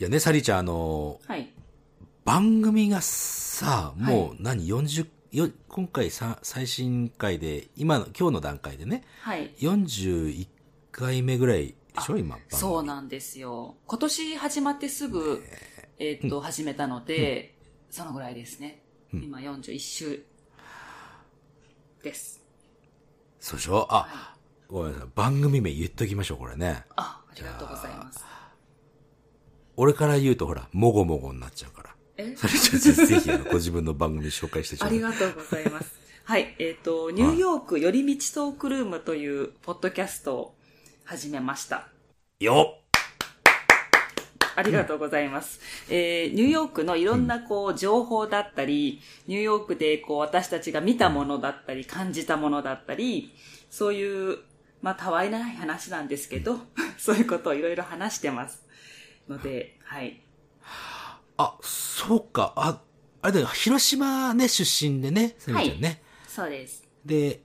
いやね、サリーちゃん、あの、はい。番組がさ、もう何、40、よ今回さ最新回で、今の、今日の段階でね、はい。41回目ぐらいでしょ今、そうなんですよ。今年始まってすぐ、えーっと、始めたので、そのぐらいですね。今41週です。そうでしょ？あ、ごめんなさい。番組名言っときましょう、これね。あ、ありがとうございます。俺から言うとほら、もごもごになっちゃうから。え？それじゃあぜひ、ご自分の番組紹介してちょあうだいりがとうございます。はい。えっ、と、ニューヨーク寄り道トークルームというポッドキャストを始めました。よっありがとうございます。えーニューヨークのいろんなこう情報だったり、ニューヨークでこう私たちが見たものだったり、感じたものだったり、そういう、まあ、たわいない話なんですけど、そういうことをいろいろ話してます。ので、はい。あ、そうか。あ、あれだよ、広島ね、出身でね、サリーちゃんね。そうです。で、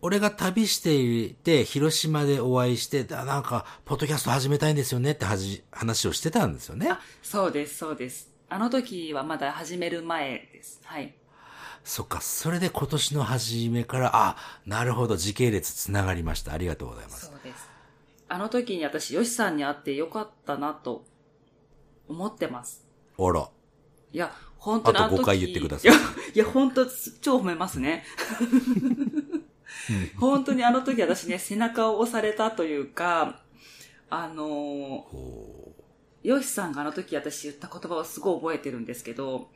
俺が旅していて、広島でお会いして、あなんか、ポッドキャスト始めたいんですよねってはじ話をしてたんですよね。あ、そうです、そうです。あの時はまだ始める前です。はい。そっか、それで今年の初めから、あ、なるほど、時系列つながりました。ありがとうございます。そうです。あの時に私、ヨシさんに会ってよかったなと思ってます。あら。いや、本当にあとあの時5回言ってくださいいや、いや本当、超褒めますね。本当にあの時私ね、背中を押されたというか、あのーヨシさんがあの時私言った言葉をすごい覚えてるんですけど、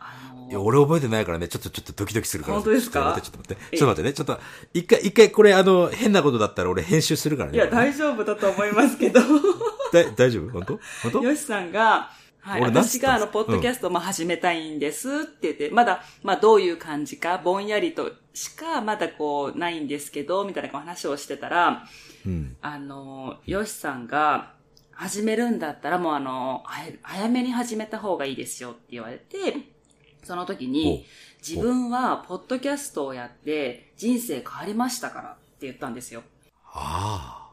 あのー。いや、俺覚えてないからね、ちょっと、ちょっとドキドキするから。本当ですか？ちょっと待って、ちょっと待って。ちょっと待ってね、ちょっと、一回、一回、これ、あの、変なことだったら俺編集するからね。いや、大丈夫だと思いますけど、だ大丈夫？本当？本当？ヨシさんが、はい、私があの、ポッドキャストをまあ始めたいんですって言って、まだ、まあどういう感じか、ぼんやりとしかまだこう、ないんですけど、みたいな話をしてたら、うん。あの、ヨシさんが、始めるんだったらもうあの、早早めに始めた方がいいですよって言われて、その時に、自分はポッドキャストをやって人生変わりましたからって言ったんですよ。あ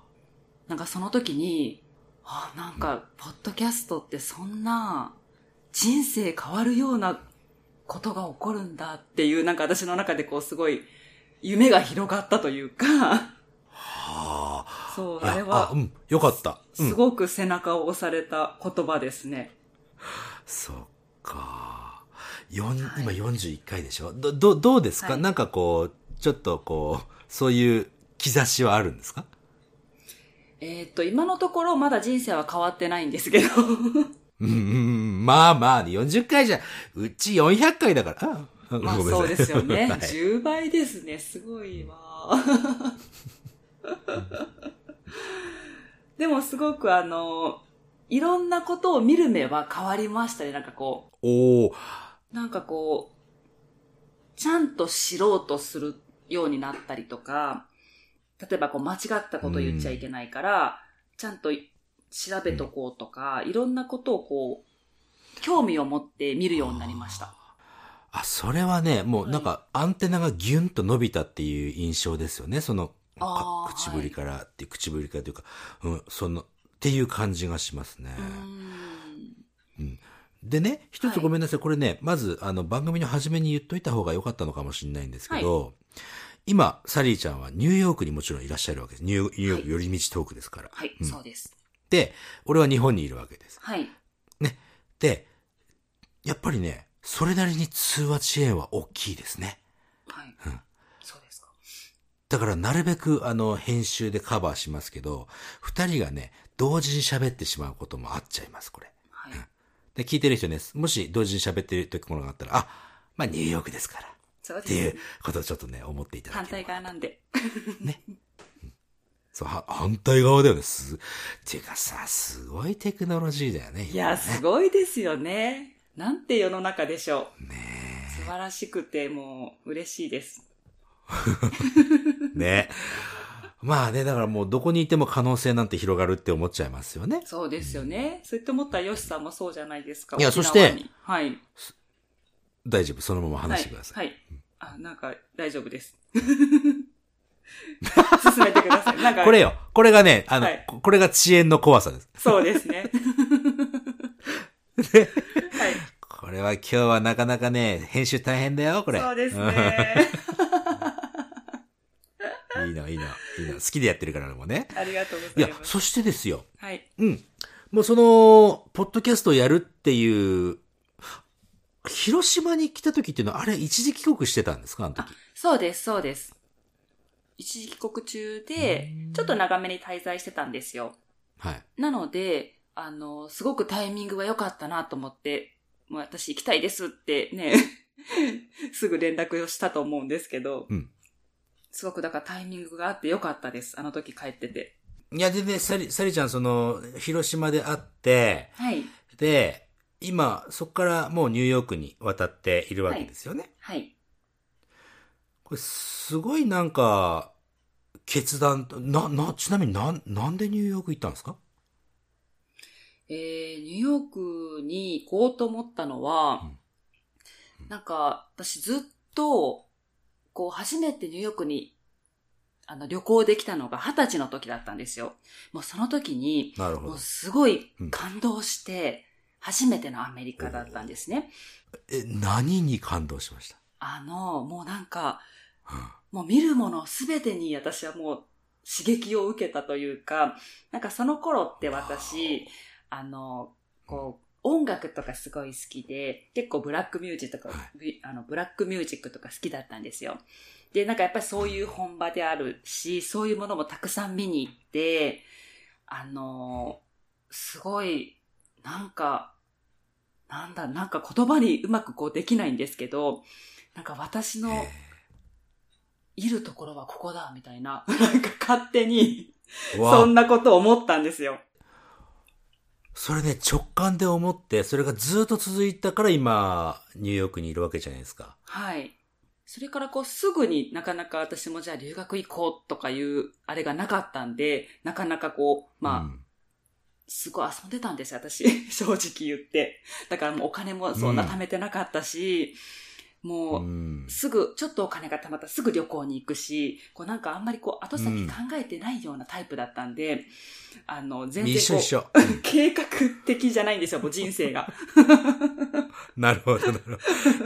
なんかその時に、あ、なんか、ポッドキャストってそんな、人生変わるようなことが起こるんだっていう、なんか私の中でこうすごい、夢が広がったというか、あ。はあ。そう、あれはあ、う、ん。よかった。うん。すごく背中を押された言葉ですね。そっか。四今41回でしょ？ど、ど、どうですか、はい。なんかこう、ちょっとこう、そういう兆しはあるんですか？えーっと、今のところまだ人生は変わってないんですけど、うんうん、まあまあ、40回じゃ、うち400回だから。あまあそうですよね。はい。10倍ですね。すごいわ。でもすごくあの、いろんなことを見る目は変わりましたね。なんかこおー。う、なんかこう、ちゃんと知ろうとするようになったりとか、例えばこう間違ったこと言っちゃいけないから、ちゃんと調べとこうとか、いろんなことをこう、興味を持って見るようになりました。あ、それはね、もうなんかアンテナがギュンと伸びたっていう印象ですよね。その、口ぶりからって、口ぶりからというか、うん、その、っていう感じがしますね。うーんでね、一つはいごめんなさい。これね、まず、あの、番組の初めに言っといた方が良かったのかもしれないんですけど、今、サリーちゃんはニューヨークにもちろんいらっしゃるわけです。ニューニューヨーク寄り道トークですから。はい、うんそうです。で、俺は日本にいるわけです。はい。ね。で、やっぱりね、それなりに通話遅延は大きいですね。はい。うんそうですか。だからなるべくあの編集でカバーしますけど、二人がね、同時に喋ってしまうこともあっちゃいます、これ。はい。で、聞いてる人ね、もし同時に喋ってる時ものがあったら、あ、まあニューヨークですから。そうっていうです。ことをちょっとね、思っていただ反ければ。対側なんで。そう、は反対側だよね。す、っていうかさ、すごいテクノロジーだよね。いや、すごいですよね。なんて世の中でしょう。ね素晴らしくて、もう、嬉しいです。え。ねまあね、だからもうどこにいても可能性なんて広がるって思っちゃいますよね。そうですよね。そうやって思ったら、ヨシさんもそうじゃないですか。いやそしてにはい。大丈夫、そのまま話してください。はい。はい。あ、なんか、大丈夫です。進めてください。なんか、これよ。これがね、あの、はいここれが遅延の怖さです。そうですね。はい。これは今日はなかなかね、編集大変だよ、これ。そうですね。うん。いいの、いいの、いいの。好きでやってるからもね。ありがとうごいやざいま、す。そしてですよ。はい。うん。もうその、ポッドキャストをやるっていう、広島に来た時っていうのは、あれ一時帰国してたんですかあの時？そうです、そうです。一時帰国中で、ちょっと長めに滞在してたんですよ。はい。なので、あの、すごくタイミングは良かったなと思って、もう私行きたいですってね、すぐ連絡をしたと思うんですけど、うんすごくだからタイミングがあって良かったです。あの時帰ってて。いや、でね、サリ、サリちゃん、その、広島で会って、はい。で、今、そこからもうニューヨークに渡っているわけですよね。はい。これ、すごいなんか、決断と、な、な、ちなみになん、なんでニューヨーク行ったんですか？えー、ニューヨークに行こうと思ったのは、なんか、私ずっと、こう、初めてニューヨークに、あの、旅行できたのが二十歳の時だったんですよ。もうその時に、もう。すごいうん感動して、初めてのアメリカだったんですね。え、何に感動しました？あの、もうなんか、うんもう見るものすべてに私はもう刺激を受けたというか、なんかその頃って私、あの、こう、音楽とかすごい好きで、結構ブラックミュージックとか、はビあのブラックミュージックとか好きだったんですよ。で、なんかやっぱりそういう本場であるし、そういうものもたくさん見に行って、あの、すごい、なんか、なんだ、なんか言葉にうまくこうできないんですけど、なんか私のえいるところはここだ、みたいな、なんか勝手に、そんなことを思ったんですよ。それね、直感で思って、それがずっと続いたから今、ニューヨークにいるわけじゃないですか。はい。それからこうすぐになかなか私もじゃあ留学行こうとかいうあれがなかったんで、なかなかこう、まあ、うんすごい遊んでたんですよ、私。正直言って。だからもうお金もそんな貯めてなかったし、もう、うんすぐ、ちょっとお金が貯まったらすぐ旅行に行くし、こうなんかあんまりこう後先うん考えてないようなタイプだったんで、あの、全然こ一緒。う、計画的じゃないんですよ、もう人生が。なるほど、なるほど。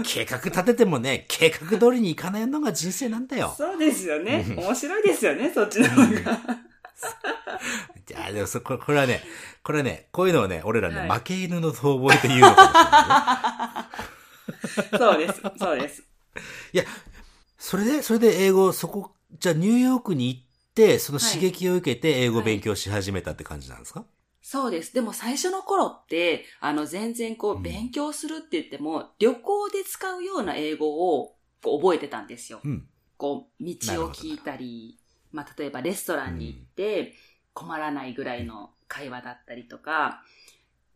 計画立ててもね、計画通りにいかないのが人生なんだよ。そうですよね。うん面白いですよね、そっちの方が。いや、でもそ、これこれはね、これはね、こういうのをね、俺らね、はい負け犬の遠吠えというのかもしれないね。そうです、そうです。それで、それで英語、そこ、じゃあニューヨークに行って、その刺激を受けて英語勉強し始めたって感じなんですか、そうです。でも最初の頃って、あの、全然こうんう、勉強するって言っても、旅行で使うような英語をこう覚えてたんですよ。うん。こう、道を聞いたり、まあ、例えばレストランに行って、困らないぐらいの会話だったりとか、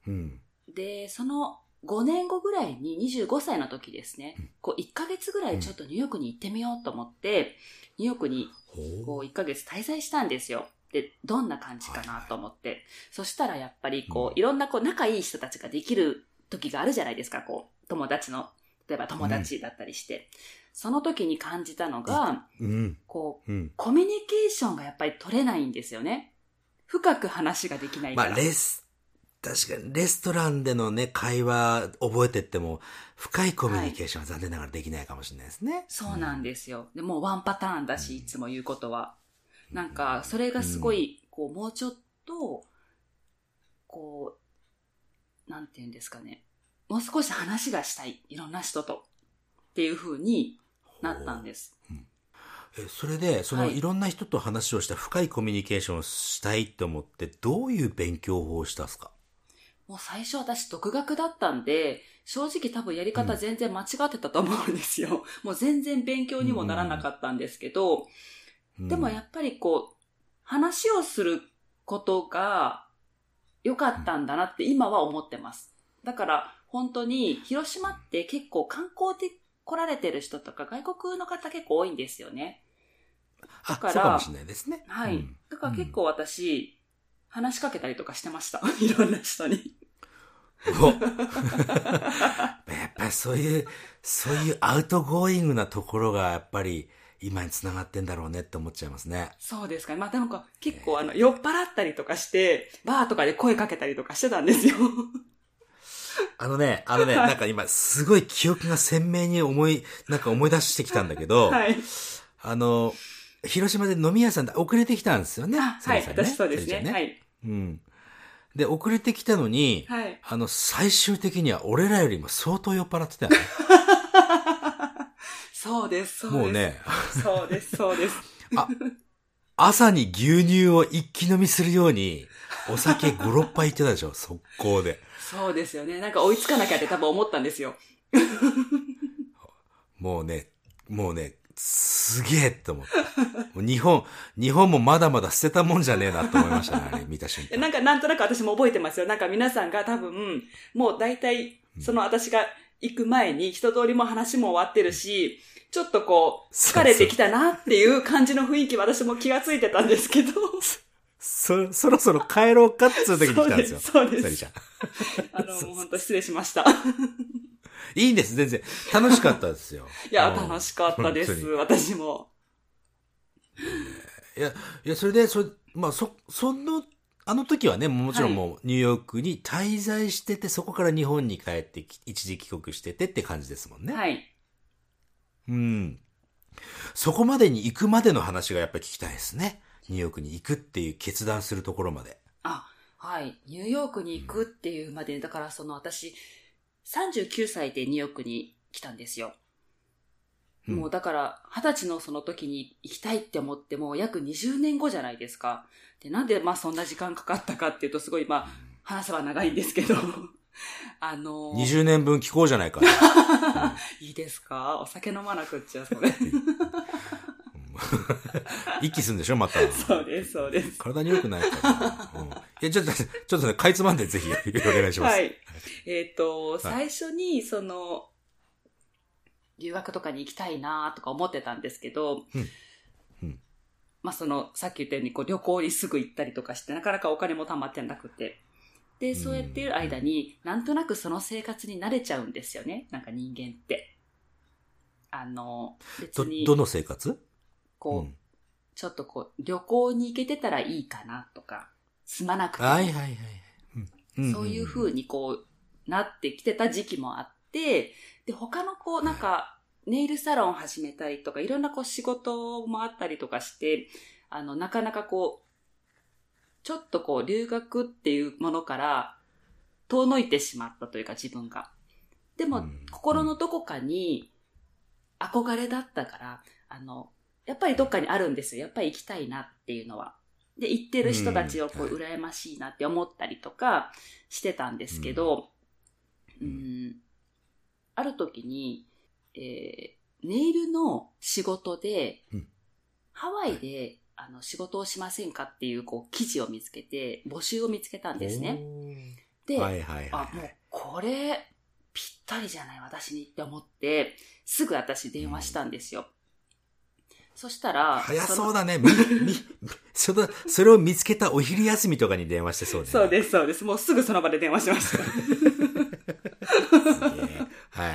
うん。で、その5年後ぐらいに25歳の時ですね、こう1ヶ月ぐらいちょっとニューヨークに行ってみようと思って、ニューヨークにこほう1ヶ月滞在したんですよ。で、どんな感じかなと思って。そしたらやっぱりこうんう、いろんなこう仲いい人たちができる時があるじゃないですか、こう、友達の、例えば友達だったりして。その時に感じたのが、う。うん。こう、うん。コミュニケーションがやっぱり取れないんですよね。深く話ができないから。まあ、レス、確かに、レストランでのね、会話覚えてっても、深いコミュニケーションは残念ながらできないかもしれないですね。そうなんですよ。でもうワンパターンだし、いつも言うことは。なんか、それがすごい、こう、もうちょっと、こう、なんて言うんですかね。もう少し話がしたい。いろんな人と。っていう風になったんです。え、それで、その、はいいろんな人と話をした深いコミュニケーションをしたいって思って、どういう勉強法をしたんですか？もう最初私独学だったんで、正直多分やり方全然間違ってたと思うんですよ。もう全然勉強にもならなかったんですけど、でもやっぱりこう、話をすることが良かったんだなって今は思ってます。だから本当に広島って結構観光で来られてる人とか外国の方結構多いんですよね。あ、だからそうかもしれないですね。はい。うんだから結構私、話しかけたりとかしてました。いろんな人に。おやっぱりそういう、そういう outgoing なところがやっぱり今につながってんだろうねって思っちゃいますね。そうですかね。まあでも結構あの酔っ払ったりとかして、バーとかで声かけたりとかしてたんですよ。あのね、あのね、なんか今、すごい記憶が鮮明に思い、なんか思い出してきたんだけど、はい。あの、広島で飲み屋さんで遅れてきたんですよね。あはい、サリさん私そうですサリちゃんね。はい。うん。で、遅れてきたのに、はい。あの、最終的には俺らよりも相当酔っ払ってたよね。そうです、そうです。もうね、そうです、そうです。あ、朝に牛乳を一気飲みするように、お酒5、6杯いってたでしょ、速攻で。そうですよね。なんか追いつかなきゃって多分思ったんですよ。もうね、もうね、すげえって思った。日本、日本もまだまだ捨てたもんじゃねえなって思いましたね、あれ 見た瞬間。なんかなんとなく私も覚えてますよ。なんか皆さんが多分、もう大体、その私が行く前に一通りも話も終わってるし、ちょっとこう、疲れてきたなっていう感じの雰囲気私も気がついてたんですけど。そ、そろそろ帰ろうかっつう時に来たんですよ。そうですそうですサリちゃん。あの、もう本当失礼しました。いいんです、全然。楽しかったですよ。いや、うん楽しかったです。私も。いや、いや、それで、それ、まあ、そ、その、あの時はね、もちろんもうニューヨークに滞在してて、そこから日本に帰ってき、一時帰国しててって感じですもんね。はい。うん。そこまでに行くまでの話がやっぱり聞きたいですね。ニューヨークに行くっていう決断するところまで。あ、はい。ニューヨークに行くっていうまで、だからその私、39歳でニューヨークに来たんですよ。うんもうだから、二十歳のその時に行きたいって思っても約20年後じゃないですか。で、なんでまあそんな時間かかったかっていうとすごいまあ、話せば長いんですけど、あのー20年分聞こうじゃないか。いいですか？お酒飲まなくっちゃ、それ。一気するんでしょまた。そうです、そうです。体に良くないから。うん、いや、ちょっと、ちょっとね、かいつまんでぜひお願いします。はい。えっ、と、最初に、その、留学とかに行きたいなとか思ってたんですけど、うんうんまあその、さっき言ったようにこう旅行にすぐ行ったりとかして、なかなかお金も貯まってなくて。で、そうやってる間に、なんとなくその生活に慣れちゃうんですよね。なんか人間って。あの、別ど、に、どの生活？こう、うん。ちょっとこう、旅行に行けてたらいいかなとか、住まなくても。はいはいはい。うん。そういう風にこう、なってきてた時期もあって、で、他のこう、なんか、ネイルサロン始めたりとか、いろんなこう仕事もあったりとかして、あの、なかなかこう、ちょっとこう、留学っていうものから遠のいてしまったというか、自分が。でもうん、心のどこかに憧れだったから、あの、やっぱりどっかにあるんですよ。やっぱり行きたいなっていうのは。で、行ってる人たちをこう、うん羨ましいなって思ったりとかしてたんですけど、ううんん、ある時に、えーネイルの仕事で、うんハワイで、あの、仕事をしませんかっていう、こう、記事を見つけて、募集を見つけたんですね。で、はいはいあ、もうはいはい。、これ、ぴったりじゃない、私にって思って、すぐ私電話したんですよ。そしたら、早のそうだね。み、み、その、それを見つけたお昼休みとかに電話してそうだね。そうです、そうです。もうすぐその場で電話しました。は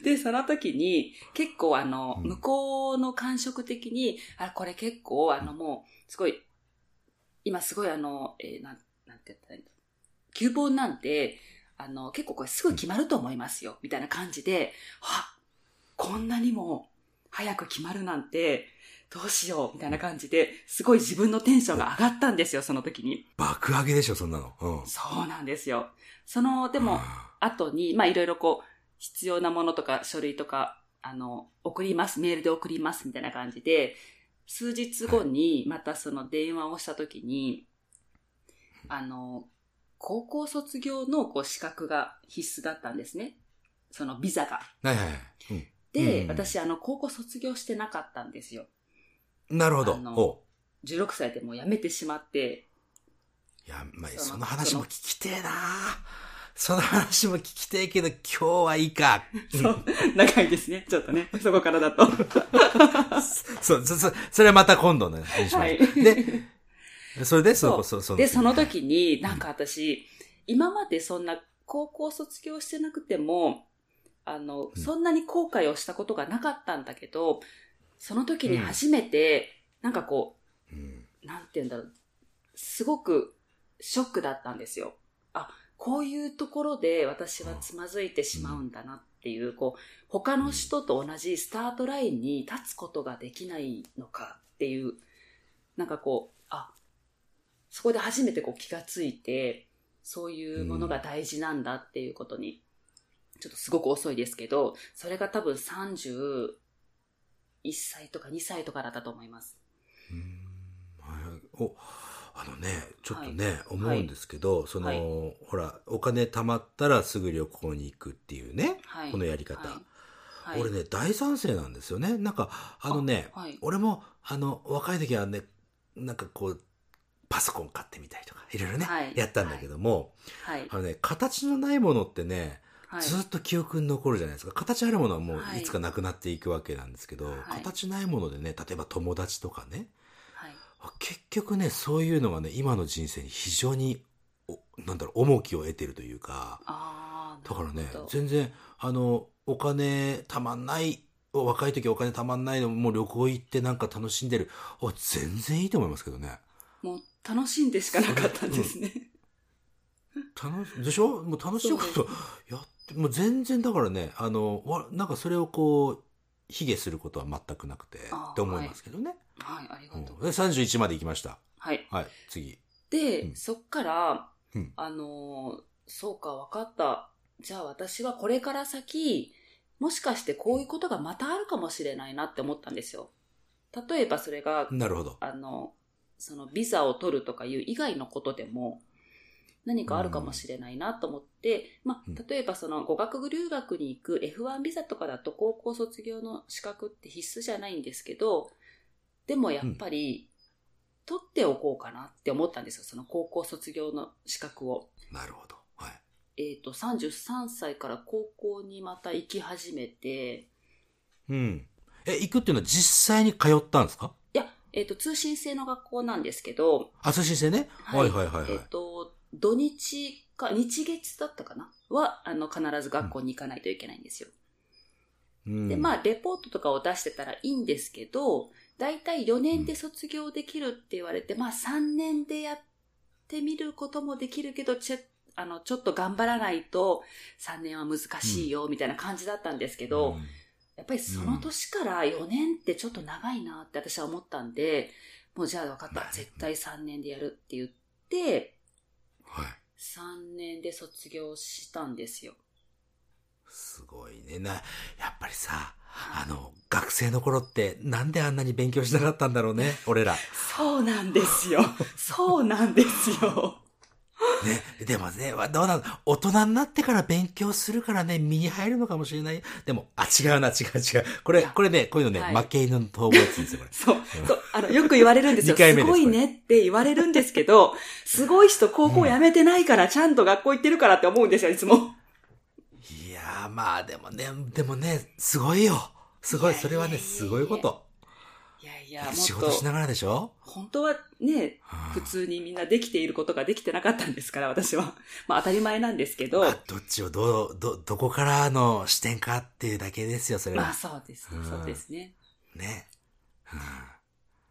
い。で、その時に、結構あの、うん向こうの感触的に、あ、これ結構あの、もう、すごい、今すごいあの、えーなん、なんて言ったらいいの？急本なんて、あの、結構これすぐ決まると思いますよ、みたいな感じで、はこんなにも早く決まるなんて、どうしよう、みたいな感じで、すごい自分のテンションが上がったんですよ、その時に。爆上げでしょ、そんなの。うん。そうなんですよ。その、でも、は後に、まあいろいろこう、必要なものとか書類とか、あの、送ります、メールで送りますみたいな感じで、数日後にまたその電話をした時に、あの、高校卒業のこう資格が必須だったんですね。そのビザが。いはいはい。うんで、うん。私あの、高校卒業してなかったんですよ。なるほど。あのお16歳でもう辞めてしまって、いや、まあ、その話も聞きてえな。その話も聞きてえけど、今日はいいか。そう、長いですね、ちょっとね、そこからだと。そう、そ、そ、それはまた今度ね、はい。で、それで、そそう。う、そ、そで、その時に、なんか私、今までそんな高校卒業してなくても、あの、うん。そんなに後悔をしたことがなかったんだけど、その時に初めて、なんかこうん。う、なんて言うんだろう、すごくショックだったんですよ。あ、こういうところで私はつまずいてしまうんだなっていう、こう、他の人と同じスタートラインに立つことができないのかっていう、なんかこう、あ、そこで初めてこう気がついて、そういうものが大事なんだっていうことに、ちょっとすごく遅いですけど、それが多分31歳とか2歳とかだったと思います。おあのね、ちょっとね、思うんですけど、その、はいほら、お金貯まったらすぐ旅行に行くっていうね、はい。このやり方。はいはい俺ね、大賛成なんですよね。なんか、あのね、俺も、あの、若い時はね、なんかこう、パソコン買ってみたりとか、いろいろね、はいやったんだけども、はい。あのね、形のないものってね、はい。ずっと記憶に残るじゃないですか。形あるものはもうはいいつかなくなっていくわけなんですけど、はい形ないものでね、例えば友達とかね、はい。結局ね、そういうのがね、今の人生に非常に、おなんだろう、重きを得てるというか、だからね全然、あの、お金たまんない、若い時お金たまんないの、もう旅行行ってなんか楽しんでる。お全然いいと思いますけどね。もう楽しんでしかなかったんですね。楽し、でしょ？もう楽しいことやって、もう全然だからね、あの、わなんかそれをこう、卑下することは全くなくて、って思いますけどね。はい、ありがとう。うんで31まで行きました。はい。はい、次。で、うんそっから、うんあのーそうか、わかった。じゃあ私はこれから先、もしかしてこういうことがまたあるかもしれないなって思ったんですよ。例えばそれが、なるほど。あの、そのビザを取るとかいう以外のことでも何かあるかもしれないなと思って、まうんあ、例えばその語学留学に行く F1 ビザとかだと高校卒業の資格って必須じゃないんですけど、でもやっぱり取っておこうかなって思ったんですよ、その高校卒業の資格を。なるほど。はい。えっ、と、33歳から高校にまた行き始めて、うん。え、行くっていうのは実際に通ったんですか？いや、えっ、と、通信制の学校なんですけど、あ、通信制ね？はいはいはいはい。えっ、と、土日か、日月だったかな？は、あの、必ず学校に行かないといけないんですよ。うんで、まあ、レポートとかを出してたらいいんですけど、だいたい4年で卒業できるって言われて、まあ、3年でやってみることもできるけど、ちょあの、ちょっと頑張らないと3年は難しいよ、みたいな感じだったんですけど、うんやっぱりその年から4年ってちょっと長いなって私は思ったんで、もうじゃあ分かった。絶対3年でやるって言って、はい。3年で卒業したんですよ。すごいね。な、やっぱりさ、あの、学生の頃ってなんであんなに勉強しなかったんだろうね、俺ら。そうなんですよ。そうなんですよ。ね。でもね、わどうなの？大人になってから勉強するからね、身に入るのかもしれない。でも、あ、違うな、違う違う。これ、これね、こういうのね、はい負け犬の逃亡って言うんですよ、これ。そう、そう、あの、よく言われるんですよ。すすごいねって言われるんですけど、すごい人高校辞めてないから、ちゃんと学校行ってるからって思うんですよ、いつも。いやー、まあでもね、でもね、すごいよ。すごい、それはね、すごいこと。いやも仕っと、事しながらでしょ？本当はね、うん普通にみんなできていることができてなかったんですから、私は。まあ当たり前なんですけど、まあどっちをどう、ど、どこからの視点かっていうだけですよ、それは。まあそうですね、うんそうですね。ね。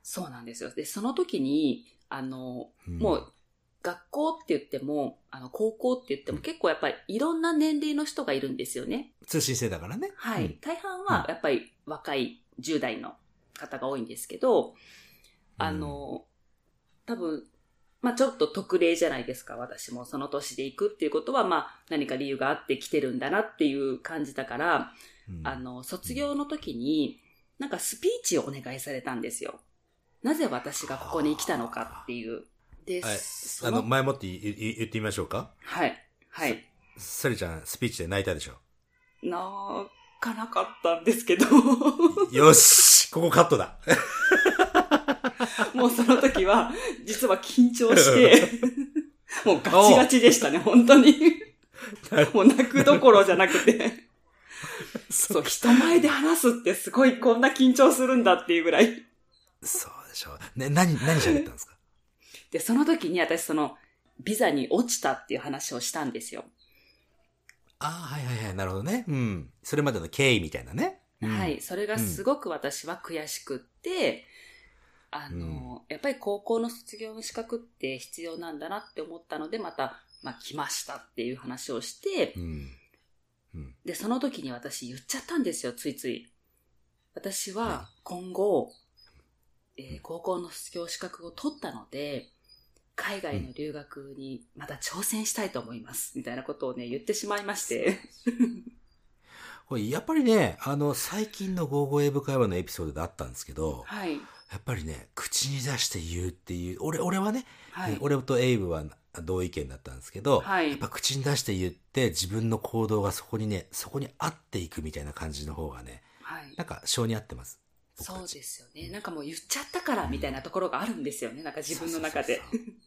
そうなんですよ。で、その時に、あの、うんもう、学校って言っても、あの、高校って言っても結構やっぱりいろんな年齢の人がいるんですよね。通信制だからね。はい。うん大半はやっぱり若い10代の方が多いんですけど、あの、多分、まあちょっと特例じゃないですか、私もその年で行くっていうことは、まあ何か理由があって来てるんだなっていう感じだから、うんあの、卒業の時に、なんかスピーチをお願いされたんですよ。なぜ私がここに来たのかっていう。で、はい。そあの、前もって言ってみましょうか？はい。はい。サリちゃん、スピーチで泣いたでしょ？泣かなかったんですけど、よしここカットだ。もうその時は、実は緊張して、もうガチガチでしたね、本当に。もう泣くどころじゃなくて。そう、人前で話すってすごいこんな緊張するんだっていうぐらい。そうでしょ。ね、何、何喋ったんですか？で、その時に私その、ビザに落ちたっていう話をしたんですよ。ああ、はいはいはい、なるほどね。うん。それまでの経緯みたいなね。うんはい。それがすごく私は悔しくって、あの、やっぱり高校の卒業の資格って必要なんだなって思ったので、またまあ来ましたっていう話をして、うん。うん。で、その時に私言っちゃったんですよ、ついつい。私はは今後、えー高校の卒業資格を取ったので、海外の留学にまた挑戦したいと思います。みたいなことをね、言ってしまいまして。これ、やっぱりね、あの、最近のゴーゴーエブ会話のエピソードであったんですけど、はい。やっぱりね、口に出して言うっていう、俺、俺はね、はい。俺とエイブは同意見だったんですけど、はいやっぱ口に出して言って、自分の行動がそこにね、そこに合っていくみたいな感じの方がね、はい。なんか、性に合ってます。そうですよね。なんかもう言っちゃったからみたいなところがあるんですよね。なんか自分の中でそう。そうそうそう。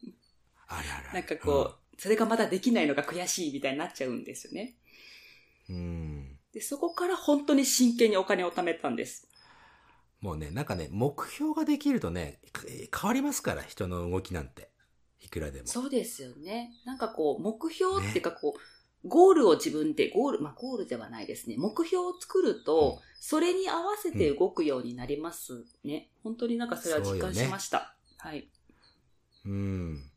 あれあれ。なんかこう、それがまだできないのが悔しいみたいになっちゃうんですよね。うん。うん。で、そこから本当に真剣にお金を貯めたんです。もうね、なんかね、目標ができるとね、か変わりますから、人の動きなんて。いくらでも。そうですよね。なんかこう、目標っていうかこう、ゴールを自分で、ゴール、まあゴールではないですね。目標を作ると、うんそれに合わせて動くようになりますね。本当になんかそれは実感しました。はい。うん。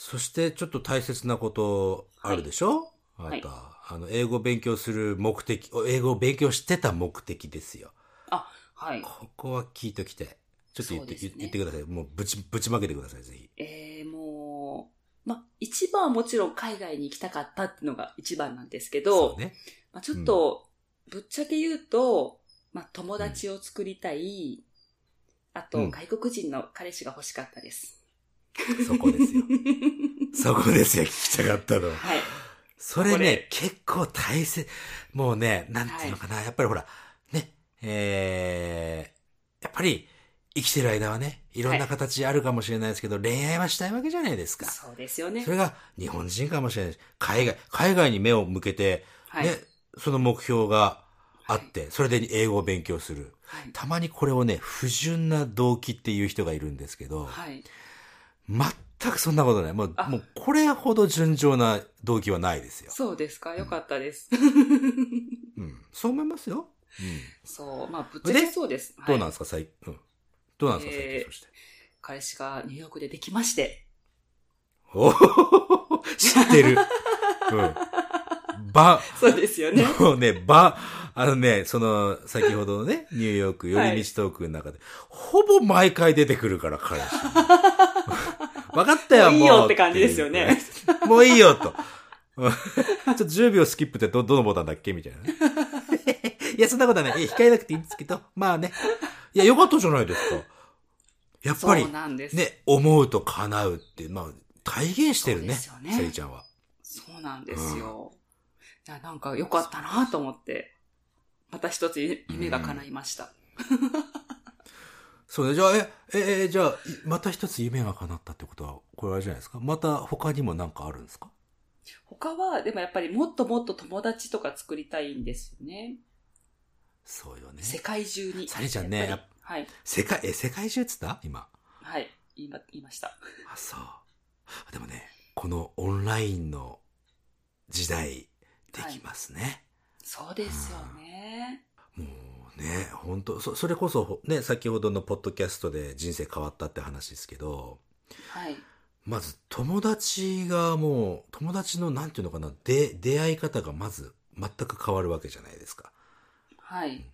そして、ちょっと大切なことあるでしょ、あはいなた、あの、英語を勉強する目的、お英語を勉強してた目的ですよ。はい。ここは聞いときて。ちょっと言って、ね言ってください。もうぶち、ぶちまけてください、ぜひ。えー、もう、まあ、一番はもちろん海外に行きたかったっていうのが一番なんですけど、そうね。まあ、ちょっと、ぶっちゃけ言うと、まあ、友達を作りたい、あと、うん外国人の彼氏が欲しかったです。そこですよ。そこですよ、聞きたかったの。はい。それね結構大切。もうね、なんていうのかな、やっぱりほら、ね、えー、やっぱり、生きてる間はね、いろんな形あるかもしれないですけど、恋愛はしたいわけじゃないですか。そうですよねそ。れが日本人かもしれないし、海外、海外に目を向けて、はい。ね、その目標があって、それで英語を勉強する。はい。たまにこれをね、不純な動機っていう人がいるんですけど、はい。全くそんなことない。もうあ、もうこれほど純情な動機はないですよ。そうですか？よかったです。うん。そう思いますよ。うん。そう。まあ、ぶっちゃけそうです。はいどうなんですか、最近。うん。どうなんですか、最えー近、そして。彼氏がニューヨークでできまして。おお 知ってる。うん。ば、そうですよね。もうね、ば、あのね、その、先ほどのね、ニューヨーク、寄り道トークの中で、ほぼ毎回出てくるから、彼氏。分かったよ、もう。いいよって感じですよね。もういいよ、と。う んちょっと10秒スキップってど、どのボタンだっけみたいなね。いや、そんなことはない。いや控えなくていいんですけど、まあね。いや、よかったじゃないですか。やっぱり。ね、思うと叶うって、まあ、体現してるね、そうですよねちゃんは。そうなんですよ。いや、なんか良かったなと思って、また一つ夢夢が叶いました。そうね、じゃあ、え、え、えじゃあ、いまた一つ夢が叶ったってことは、これあれじゃないですか？また他にも何かあるんですか？他は、でもやっぱりもっともっと友達とか作りたいんですよね。そうよね。世界中に。サリちゃんねはい。世界、え、世界中っつった？今。はい。言いま言いました。あ、そう。でもね、このオンラインの時代、できますね。そうですよね。もうね、本当そ、それこそ、ね、先ほどのポッドキャストで人生変わったって話ですけど、はい。まず友達がもう、友達のなんていうのかな、で、出会い方がまず全く変わるわけじゃないですか。はい。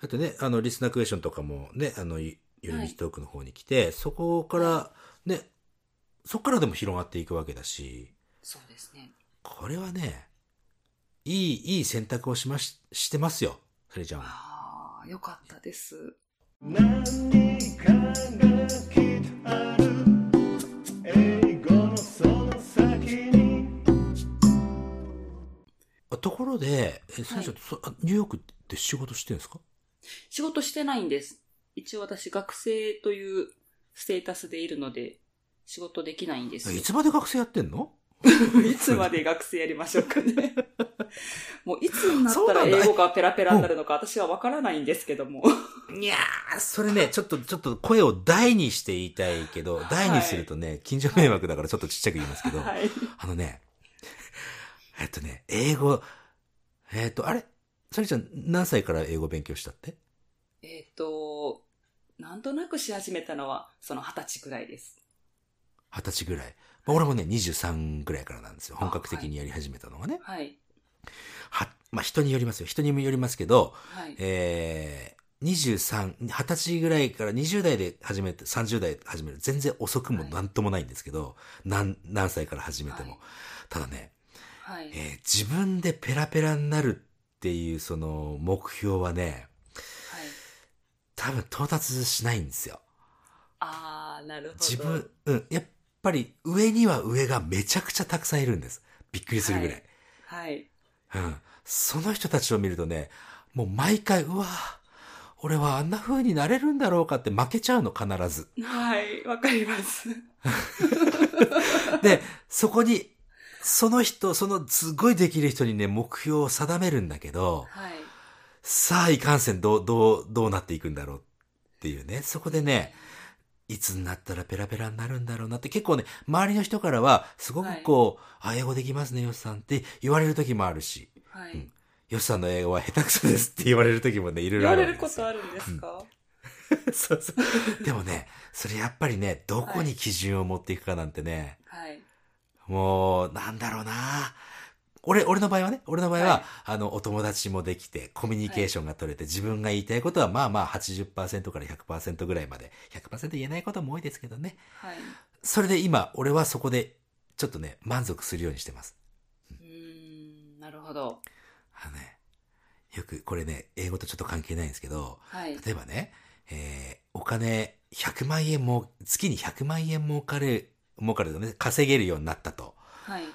だってね、あの、リスナークエスチョンとかもね、あの、ゆゆるみちトークの方に来て、そこから、ね、そこからでも広がっていくわけだし、そうですね。これはね、いい、いい選択をしまし、してますよ。それじゃあ。ああ、よかったです。何かがきっとある英語のその先にあところで、え、それじゃ、そあニューヨークって仕事してるんですか？仕事してないんです。一応私学生というステータスでいるので、仕事できないんですよ。いつまで学生やってんの？いつまで学生やりましょうかね。もういつになったら英語がペラペラになるのか私はわからないんですけども。いやー、それね、ちょっと、ちょっと声を大にして言いたいけど、大にするとね、近所迷惑だからちょっとちっちゃく言いますけど、はい。あのね、えっとね、英語、えっと、あれ？それちゃん何歳から英語勉強したって？えっ、と、なんとなくし始めたのは、その二十歳ぐらいです。二十歳ぐらい。まあ俺もね、23ぐらいからなんですよ。本格的にやり始めたのがね。はい。は、まあ人によりますよ。人にもよりますけど、はい。えー、23、20歳ぐらいから20代で始めて、30代で始める。全然遅くもなんともないんですけど、何、何歳から始めても。はいただね、はい。えー自分でペラペラになるっていうその目標はね、はい。多分到達しないんですよ。あー、なるほど。自分、うん、やっぱり上には上がめちゃくちゃたくさんいるんです。びっくりするぐらい。はい。うん。その人たちを見るとね、もう毎回、うわ俺はあんな風になれるんだろうかって負けちゃうの、必ず。はい。わかります。で、そこに、その人、そのすごいできる人にね、目標を定めるんだけど、はい。さあ、いかんせん、どう、どう、どうなっていくんだろうっていうね。そこでね、いつになったらペラペラになるんだろうなって結構ね、周りの人からは、すごくこう、あ、英語できますね、ヨシさんって言われる時もあるし、はい。うんヨシさんの英語は下手くそですって言われる時もね、いろいろあ言われるるわけですよ。ことあるんですか、そうそう。でもね、それやっぱりね、どこに基準を持っていくかなんてね、はい。もう、なんだろうな俺、俺の場合はね、俺の場合は、はいあの、お友達もできて、コミュニケーションが取れて、自分が言いたいことは、まあまあ80%から100%ぐらいまで、100%言えないことも多いですけどね。はい。それで今、俺はそこで、ちょっとね、満足するようにしてます。うーん、なるほど。あのね、よく、これね、英語とちょっと関係ないんですけど、はい。例えばね、えー、お金100万円も、月に100万円儲かる、儲かるとね、稼げるようになったと。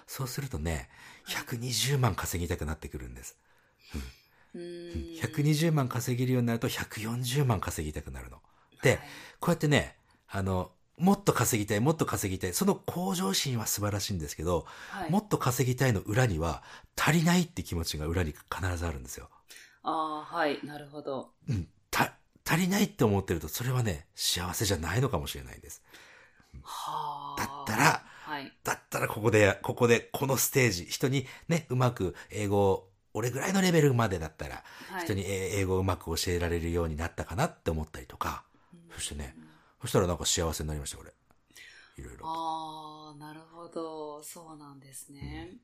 はい。そうするとね、120万稼ぎたくなってくるんです。うーん。120万稼げるようになると140万稼ぎたくなるの。で、こうやってね、あの、もっと稼ぎたい、もっと稼ぎたい。その向上心は素晴らしいんですけど、はい、もっと稼ぎたいの裏には、足りないって気持ちが裏に必ずあるんですよ。ああ、はい。なるほど。うん。た、足りないって思ってると、それはね、幸せじゃないのかもしれないんです。はあ。だったら、はい。だったらここで、ここで、このステージ、人にね、うまく英語を、俺ぐらいのレベルまでだったら、はい。人にえー英語をうまく教えられるようになったかなって思ったりとか、そしてね、そしたらなんか幸せになりました、俺。いろいろ。ああ、なるほど。そうなんですね。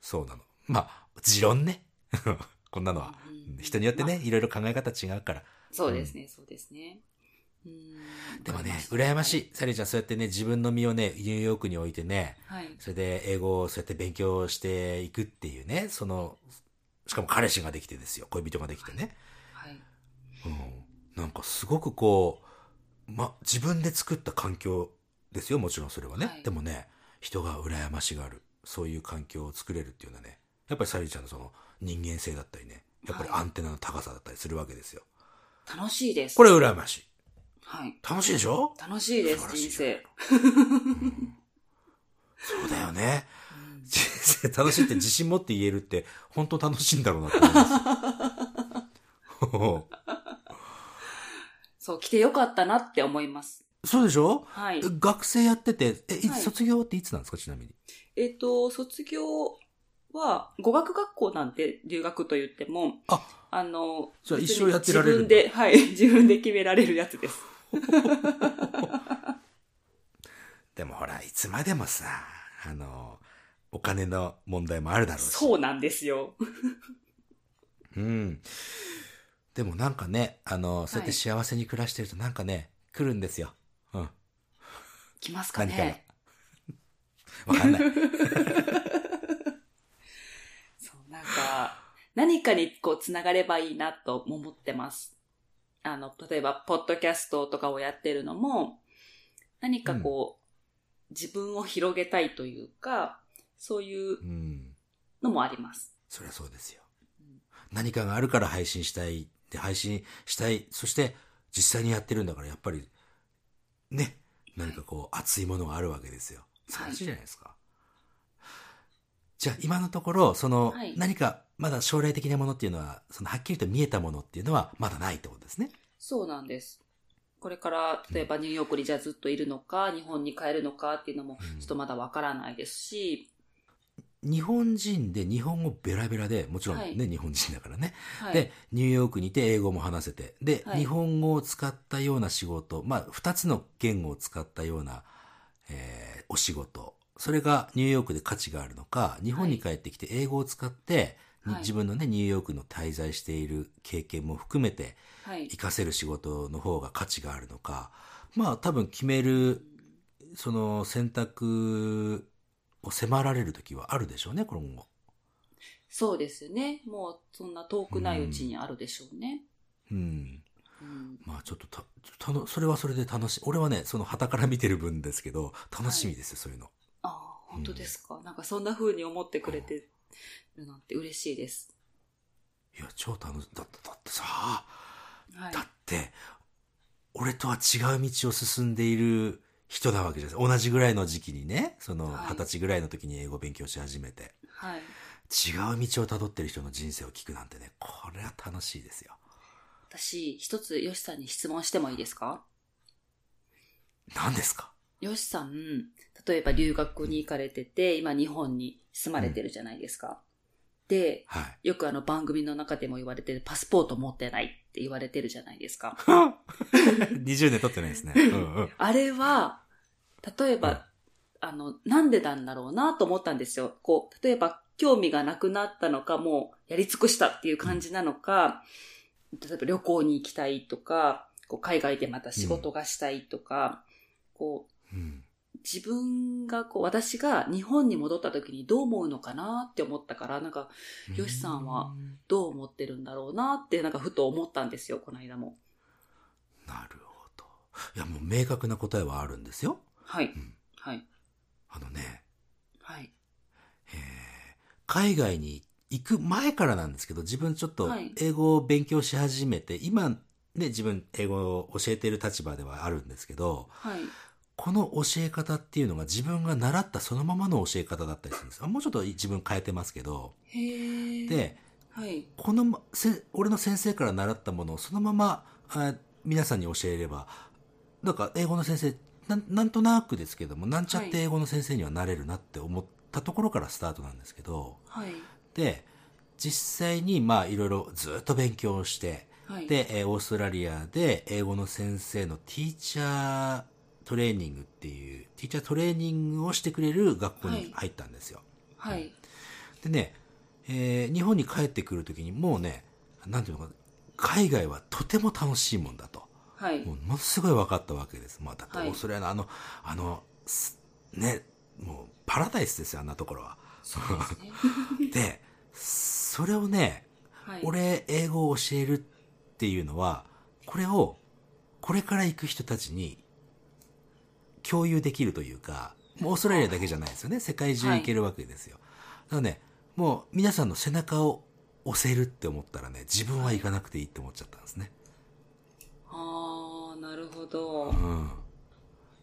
そうなの。まあ、持論ね。こんなのはうん。人によってね、まいろいろ考え方違うから。そうですね、そうですね。でもね羨ましい。サリーちゃん、そうやってね、自分の身をね、ニューヨークに置いてね、はい。それで英語をそうやって勉強していくっていうね、その、しかも彼氏ができてですよ、恋人ができてね。はい。うん。なんかすごくこう、ま、自分で作った環境ですよ、もちろんそれはね。はいでもね、人が羨ましがる。そういう環境を作れるっていうのはね、やっぱりサリーちゃんのその人間性だったりね、やっぱりアンテナの高さだったりするわけですよ。楽しいです。これ羨ましい。はい。楽しいでしょ？楽しいです、人生。そうだよね。人生楽しいって自信持って言えるって、本当楽しいんだろうなって思います。そう、来てよかったなって思います。そうでしょ？はい。学生やってて、え、いはい卒業っていつなんですか？ちなみに。えっ、と、卒業は、語学学校なんて留学と言っても、あ、あの、じゃあ別に一生やってられる自分で、はい、自分で決められるやつです。でもほら、いつまでもさ、あの、お金の問題もあるだろうし。そうなんですよ。うん。でもなんかね、あの、そうやって幸せに暮らしてるとなんかね、来るんですよ。うん。来ますか何か。わかんない。そう、なんか、何かにこう、つながればいいなと思ってます。あの、例えば、ポッドキャストとかをやってるのも、何かこう、自分を広げたいというか、そういううん。のもあります。そりゃそうですよ。何かがあるから配信したい。で、配信したい。そして、実際にやってるんだから、やっぱり、ね、何かこう、熱いものがあるわけですよ。素晴らしいじゃないですか。じゃあ、今のところ、その、はい何か、まだ将来的なものっていうのは、その、はっきりと見えたものっていうのは、まだないってことですね。そうなんです。これから、例えばニューヨークにじゃあずっといるのか、日本に帰るのかっていうのも、ちょっとまだわからないですし、日本人で日本語ベラベラで、もちろんね、はい日本人だからね。はい。で、ニューヨークにいて英語も話せて、で、はい日本語を使ったような仕事、まあ、二つの言語を使ったような、えーお仕事、それがニューヨークで価値があるのか、日本に帰ってきて英語を使って、はい自分のね、ニューヨークの滞在している経験も含めて、はい。活かせる仕事の方が価値があるのか、まあ多分決める、その選択を迫られる時はあるでしょうね、今後。そうですよね。もう、そんな遠くないうちにあるでしょうね。うん。うん。まあちょっとた、たの、それはそれで楽しい。俺はね、その旗から見てる分ですけど、楽しみですよ、そういうの。本当ですか？なんかそんな風に思ってくれてるなんて嬉しいです。いや、超楽しい。だって、だってさ、はいだ。って、俺とは違う道を進んでいる人なわけじゃないですか。同じぐらいの時期にね、そのはい二十歳ぐらいの時に英語を勉強し始めて、はい。違う道を辿ってる人の人生を聞くなんてね、これは楽しいですよ。私、一つ、ヨシさんに質問してもいいですか？何ですか？ヨシさん、例えば留学に行かれてて、今日本に住まれてるじゃないですか。で、はい。よくあの番組の中でも言われてるパスポート持ってないって言われてるじゃないですか。20年経ってないですね。うんうん。あれは、例えば、うんあの、なんでなんだろうなと思ったんですよ。こう、例えば、興味がなくなったのか、もうやり尽くしたっていう感じなのか、例えば旅行に行きたいとか、こう海外でまた仕事がしたいとか、こう、うん自分が、こう、私が日本に戻った時にどう思うのかなって思ったから、なんか、よしさんはどう思ってるんだろうなって、なんかふと思ったんですよ、この間も。なるほど。いや、もう明確な答えはあるんですよ。はい。んはい。あのね、はい。えー海外に行く前からなんですけど、自分ちょっとはい英語を勉強し始めて、今ね、自分英語を教えている立場ではあるんですけど、はい。この教え方っていうのが自分が習ったそのままの教え方だったりするんですよ。もうちょっと自分変えてますけど、で、はい。このま、せ俺の先生から習ったものをそのままあ皆さんに教えれば、なんか英語の先生なん、なんとなくですけども、なんちゃって英語の先生にはなれるなって思ったところからスタートなんですけど、はい。で、実際にまあいろいろずっと勉強して、はい。で、えーオーストラリアで英語の先生のティーチャートレーニングっていう、ティーチャートレーニングをしてくれる学校に入ったんですよ。はい。でね、えー日本に帰ってくるときにもうね、なんていうのかな、海外はとても楽しいもんだと。はいも。のすごい分かったわけです。まあ、だってオはいーストラリアのあの、あの、すね、もうパラダイスですよ、あんなところは。ですね。で、それをね、はい。俺、英語を教えるっていうのは、これを、これから行く人たちに共有できるというか、もうオーストラリアだけじゃないですよね。世界中行けるわけですよ。だからね、もう皆さんの背中を押せるって思ったらね、自分は行かなくていいって思っちゃったんですね。ああ、なるほどう。ん。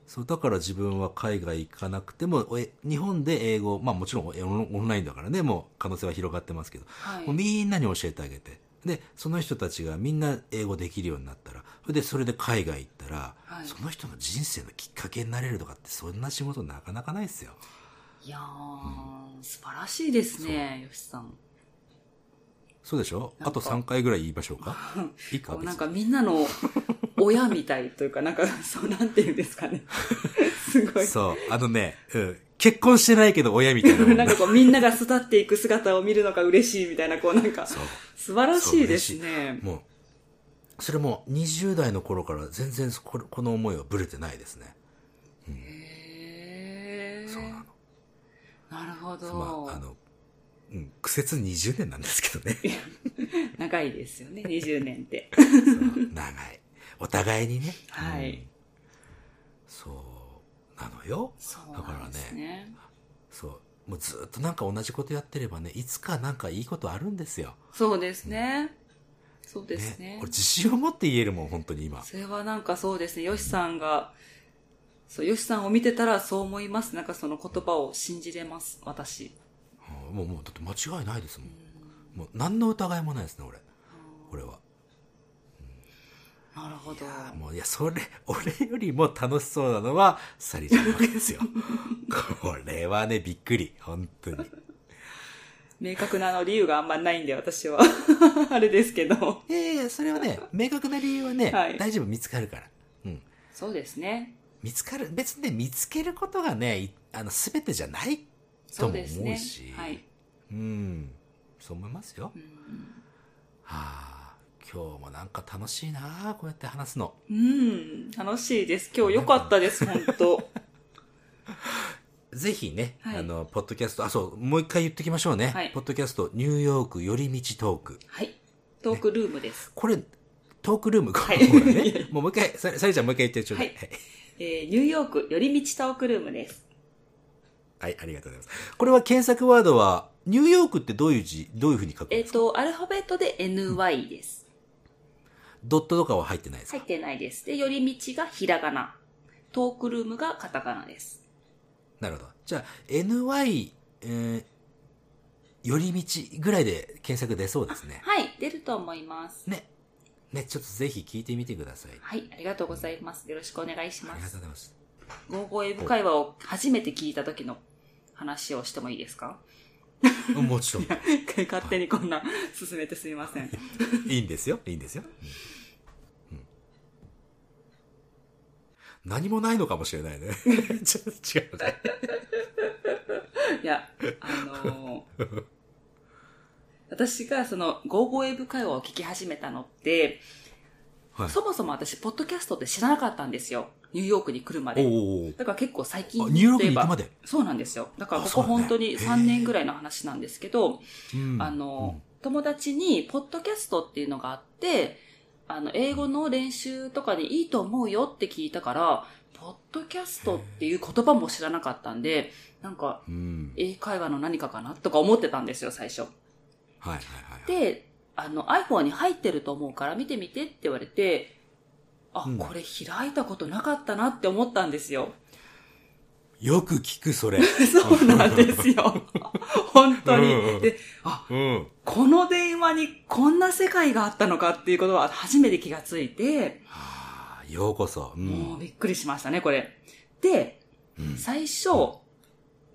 そう、だから自分は海外行かなくても、え日本で英語、まあもちろんえオンラインだからね、もう可能性は広がってますけど、はいもうみんなに教えてあげて、で、その人たちがみんな英語できるようになったら、でそれで海外行ったら、はいその人の人生のきっかけになれるとかって、そんな仕事なかなかないですよ。いやー、素晴らしいですね、よしさん。そうでしょ？あと3回ぐらい言いましょうか？いいかなんかみんなの 親みたいというか、なんか、そうなんていうんですかね。すごい。そう、あのね、うん、結婚してないけど親みたいななんかこうみんなが育っていく姿を見るのが嬉しいみたいな、こうなんか。素晴らしいですね。もう、それも20代の頃から全然そここの思いはぶれてないですね。へーそうなの。なるほど。まあ、あの、うん、苦節20年なんですけどね。長いですよね、20年って。そう長い。お互いにね。はいうんそう、なのよ。そうだからね、ね。そう。もうずっとなんか同じことやってればね、いつかなんかいいことあるんですよ。そうですね。そうですね。俺自信を持って言えるもん、本当に今。それはなんかそうですね、よしさんが、そう、よしさんを見てたらそう思います。なんかその言葉を信じれます、私。うんもう、もう、だって間違いないですもん。もう、何の疑いもないですね、俺。俺は。なるほど。もう、いや、それ、俺よりも楽しそうなのは、サリちゃんなわけですよ。これはね、びっくり。本当に。明確なあの理由があんまないんで、私は。あれですけど。いやいや、それはね、明確な理由はね、はい大丈夫、見つかるから。うん。そうですね。見つかる、別にね、見つけることがね、いあの、すべてじゃないとも思うし。はい、うん。そう思いますよ。うんはあ、今日もなんか楽しいなこうやって話すの。うん、楽しいです。今日良かったです、本当 ぜひね、はいあの、ポッドキャスト、あ、そう、もう一回言ってきましょうね。はいポッドキャスト、ニューヨーク寄り道トーク。はい。トークルームです。これ、トークルーム？か。はい。もう一回、ささりちゃんもう一回言ってちょうだい。はいえー、ニューヨーク寄り道トークルームです。はい、ありがとうございます。これは検索ワードは、ニューヨークってどういう字、どういうふうに書くんえっ、ですか、と、アルファベットで NY です。ドットとかは入ってないですか、入ってないです。で、寄り道がひらがな。トークルームがカタカナです。なるほど。じゃあ、NY、えー、寄り道ぐらいで検索出そうですね。はい、出ると思います。ね。ね、ちょっとぜひ聞いてみてください。はい、ありがとうございます。よろしくお願いしますありがとうご。ざいます。ゴーゴーエブ会話を初めて聞いた時の話をしてもいいですか？うんもちろん。勝手にこんな進めてすみません。いいんですよ。いいんですよ。うんうん何もないのかもしれないね。ちょっと違うね。いや、あのー私がその、ゴーゴーエブ会話を聞き始めたのって、はい。そもそも私、ポッドキャストって知らなかったんですよ。ニューヨークに来るまで。だから結構最近あニューヨークに行くまで？そうなんですよ。だからここ本当に3年ぐらいの話なんですけど、うんあの、友達に、ポッドキャストっていうのがあって、あの、英語の練習とかにいいと思うよって聞いたから、ポッドキャストっていう言葉も知らなかったんで、なんか。英会話の何かかなとか思ってたんですよ、最初。はいはいはいはい。で、あの iPhone に入ってると思うから見てみてって言われて、あ、うんこれ開いたことなかったなって思ったんですよ。よく聞く、それ。そうなんですよ。本当にうん。で、あ、うん。この電話にこんな世界があったのかっていうことは初めて気がついて、はあ、ようこそ。うん。もうびっくりしましたね、これ。で、うん最初、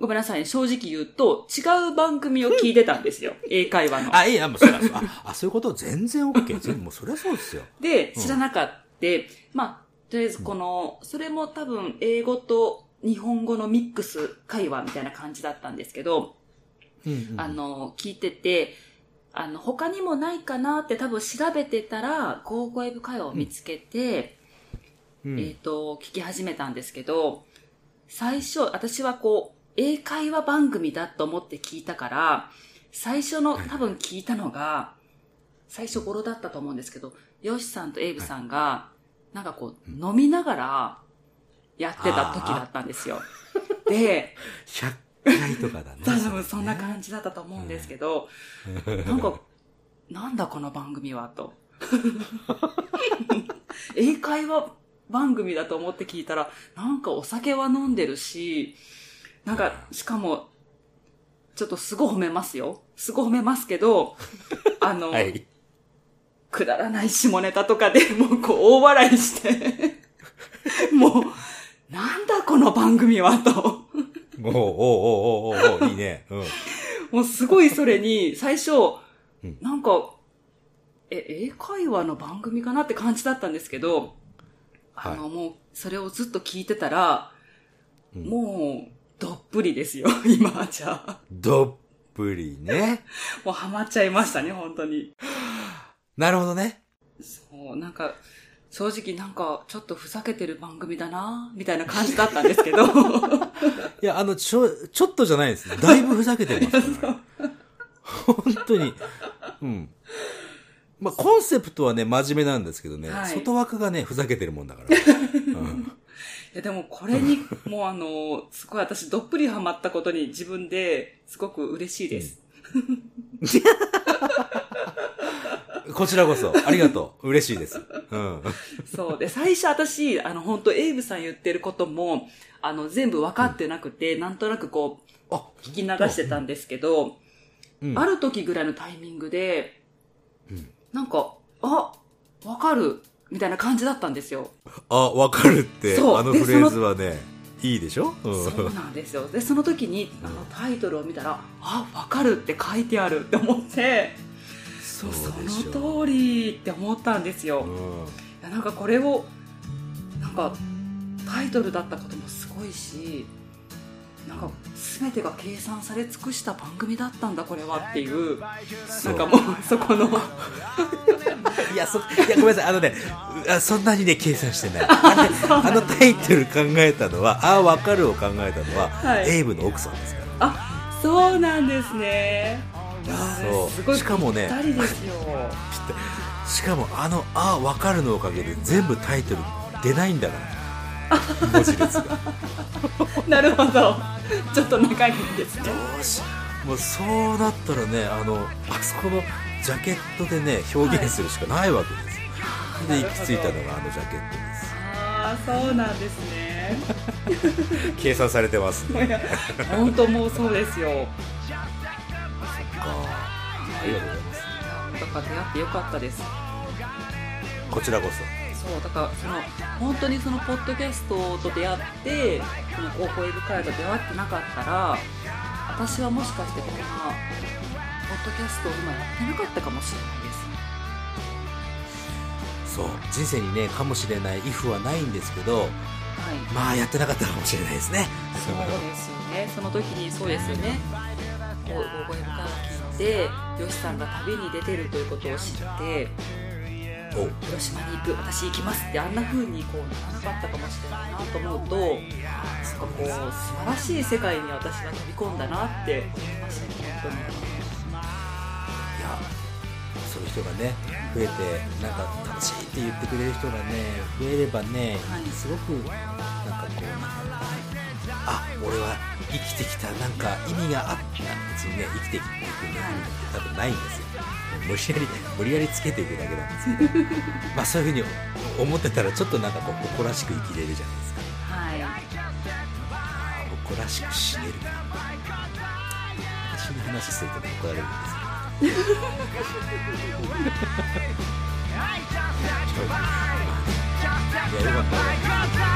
ごめんなさいね、正直言うと、違う番組を聞いてたんですよ。英会話の。あ、いいや、もうそあ、あそういうこと全然 OK。全然もうそれはそうですよ。で、知らなかった。まあ、とりあえずこの、それも多分英語と日本語のミックス会話みたいな感じだったんですけど、うん、あ、の、聞いてて、あの、他にもないかなって多分調べてたら、ゴーゴーエブ会話を見つけて、うん、えっ、と、聞き始めたんですけど、最初、私はこう、英会話番組だと思って聞いたから、最初のはい。多分聞いたのが、最初頃だったと思うんですけど、ヨシさんとエイブさんが、なんかこう、飲みながらやってた時だったんですよ。で、100回とかだね。多分そんな感じだったと思うんですけど、なんか、なんだこの番組はと。英会話番組だと思って聞いたら、なんかお酒は飲んでるし、なんか、しかも、ちょっとすごい褒めますよ。すごい褒めますけど、あの、はい。くだらない下ネタとかでもうこう大笑いして、もう、なんだこの番組はと。おうおうおうおうおうおういいね。うん。もうすごいそれに、最初、うんなんか、え、英会話の番組かなって感じだったんですけど、あの、もう、それをずっと聞いてたら、うんもう、どっぷりですよ、今、じゃあ。どっぷりね。もうハマっちゃいましたね、本当に。なるほどね。そう、なんか、正直なんか、ちょっとふざけてる番組だなみたいな感じだったんですけど、いや、あの、ちょ、ちょっとじゃないですね。だいぶふざけてます から。本当に。うん。まあ、コンセプトはね、真面目なんですけどね、はい外枠がね、ふざけてるもんだから。うんいやでもこれに、もうあの、すごい私どっぷりハマったことに自分ですごく嬉しいです。こちらこそ、ありがとう。嬉しいです。うん。そう。で、最初私、あの、本当エイブさん言ってることも、あの、全部分かってなくて、なんとなくこう、あ、聞き流してたんですけど、うんある時ぐらいのタイミングで、うんなんか、あ、わかる、みたいな感じだったんですよ。あ、わかるって、あのフレーズはね、いいでしょ？うんそうなんですよ。で、その時に、あの、タイトルを見たら、あ、わかるって書いてあるって思って、そうそ。の通りって思ったんですよ。うんいやなんかこれをなんかタイトルだったこともすごいしなんか全てが計算され尽くした番組だったんだこれはっていうなんかもうそこのいや、そ、いや、ごめんなさい。あのね、あそんなにね、計算してない。あのタイトル考えたのは、ああ、わかるを考えたのは、はいエイブの奥さんですから。あそうなんですねそうしかもねぴったりですよしかも、あの、ああ、わかるのおかげで、全部タイトル出ないんだから。文字列が。なるほどちょっと長いんですねよし。もう、そうなったらね、あの、あそこのジャケットでね、表現するしかないわけですよ。で、行き着いたのがあのジャケットです。ああそうなんですね 計算されてますね。本当もうそうですよありがとうございます。だから出会ってよかったですこちらこそうだからその本当にそのポッドキャストと出会ってこの高校英語会と出会ってなかったら私はもしかしてこんなポッドキャストを今やってなかったかもしれないですそ。そう。人生にね、かもしれない if はないんですけど、はいまあ、やってなかったかもしれないですね。そうですよねその時にそうですよねこう高校英語会を聞いてよしさんが旅に出てるということを知ってお。広島に行く私行きますってあんな風にこうならなかったかもしれないなと思うとなんかこう素晴らしい世界に私は飛び込んだなって思いましたね本いや、そういう人がね、増えて、なんか楽しいって言ってくれる人がね、増えればね、はい。すごく、なんかこう、あ、俺は生きてきた、なんか意味があった、別にね、生きていくね、多分ないんですよ。無理やり、無理やりつけていくだけなんですけど、まあそういうふうに思ってたら、ちょっとなんかこう、誇らしく生きれるじゃないですか。はい。あ誇らしく死ねる。か私の話するとね怒られるんですけど。いやよかったね